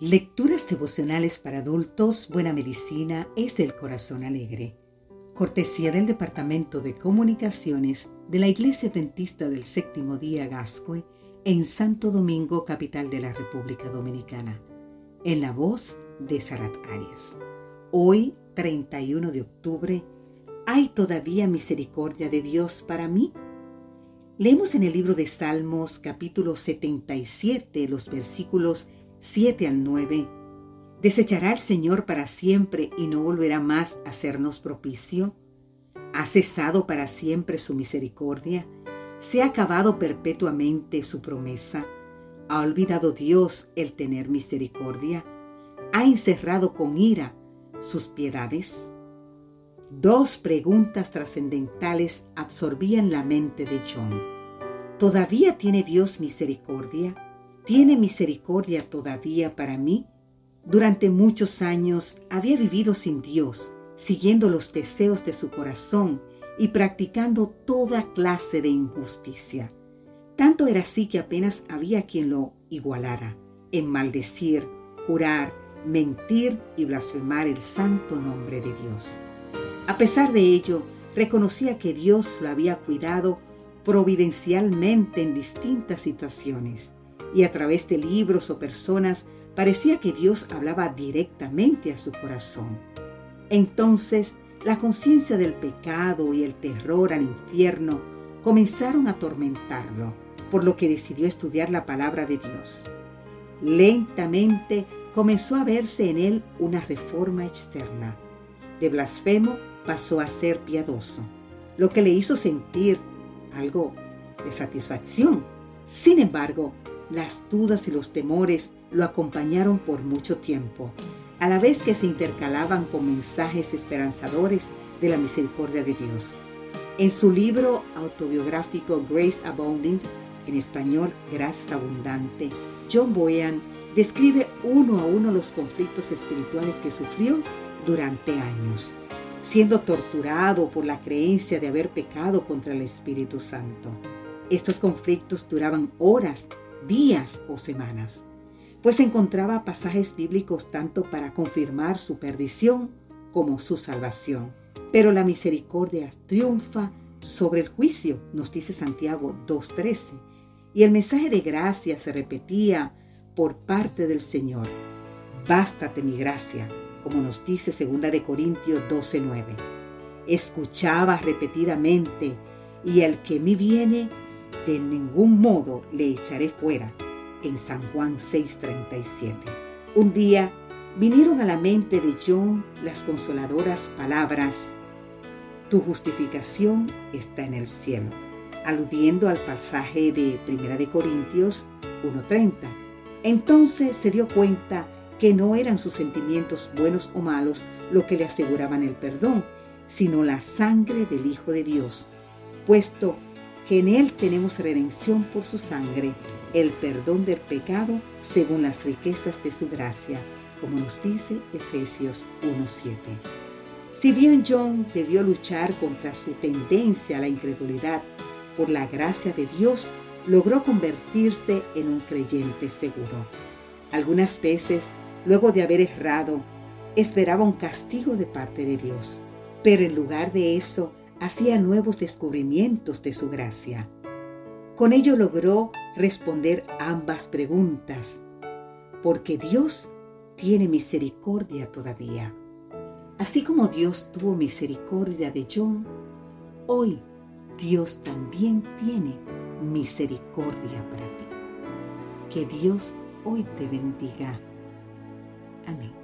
Lecturas devocionales para adultos, Buena Medicina es el Corazón Alegre. Cortesía del Departamento de Comunicaciones de la Iglesia Dentista del Séptimo Día Gascue en Santo Domingo, capital de la República Dominicana. En la voz de Sarat Arias. Hoy, 31 de octubre, ¿hay todavía misericordia de Dios para mí? Leemos en el libro de Salmos capítulo 77 los versículos 7 al 9, ¿desechará el Señor para siempre y no volverá más a hacernos propicio? ¿Ha cesado para siempre su misericordia? ¿Se ha acabado perpetuamente su promesa? ¿Ha olvidado Dios el tener misericordia? ¿Ha encerrado con ira sus piedades? Dos preguntas trascendentales absorbían la mente de John. ¿Todavía tiene Dios misericordia? Tiene misericordia todavía para mí? Durante muchos años había vivido sin Dios, siguiendo los deseos de su corazón y practicando toda clase de injusticia. Tanto era así que apenas había quien lo igualara en maldecir, jurar, mentir y blasfemar el santo nombre de Dios. A pesar de ello, reconocía que Dios lo había cuidado providencialmente en distintas situaciones y a través de libros o personas parecía que Dios hablaba directamente a su corazón. Entonces, la conciencia del pecado y el terror al infierno comenzaron a atormentarlo, por lo que decidió estudiar la palabra de Dios. Lentamente comenzó a verse en él una reforma externa. De blasfemo pasó a ser piadoso, lo que le hizo sentir algo de satisfacción. Sin embargo, las dudas y los temores lo acompañaron por mucho tiempo, a la vez que se intercalaban con mensajes esperanzadores de la misericordia de Dios. En su libro autobiográfico Grace Abounding, en español Gracias Abundante, John Boyan describe uno a uno los conflictos espirituales que sufrió durante años, siendo torturado por la creencia de haber pecado contra el Espíritu Santo. Estos conflictos duraban horas días o semanas, pues encontraba pasajes bíblicos tanto para confirmar su perdición como su salvación. Pero la misericordia triunfa sobre el juicio, nos dice Santiago 2.13, y el mensaje de gracia se repetía por parte del Señor. Bástate mi gracia, como nos dice 2 de Corintios 12.9. Escuchaba repetidamente, y el que me viene de ningún modo le echaré fuera, en San Juan 6:37. Un día vinieron a la mente de John las consoladoras palabras, Tu justificación está en el cielo, aludiendo al pasaje de 1 de Corintios 1:30. Entonces se dio cuenta que no eran sus sentimientos buenos o malos lo que le aseguraban el perdón, sino la sangre del Hijo de Dios, puesto en Él tenemos redención por su sangre, el perdón del pecado según las riquezas de su gracia, como nos dice Efesios 1.7. Si bien John debió luchar contra su tendencia a la incredulidad, por la gracia de Dios logró convertirse en un creyente seguro. Algunas veces, luego de haber errado, esperaba un castigo de parte de Dios, pero en lugar de eso, hacía nuevos descubrimientos de su gracia. Con ello logró responder ambas preguntas, porque Dios tiene misericordia todavía. Así como Dios tuvo misericordia de John, hoy Dios también tiene misericordia para ti. Que Dios hoy te bendiga. Amén.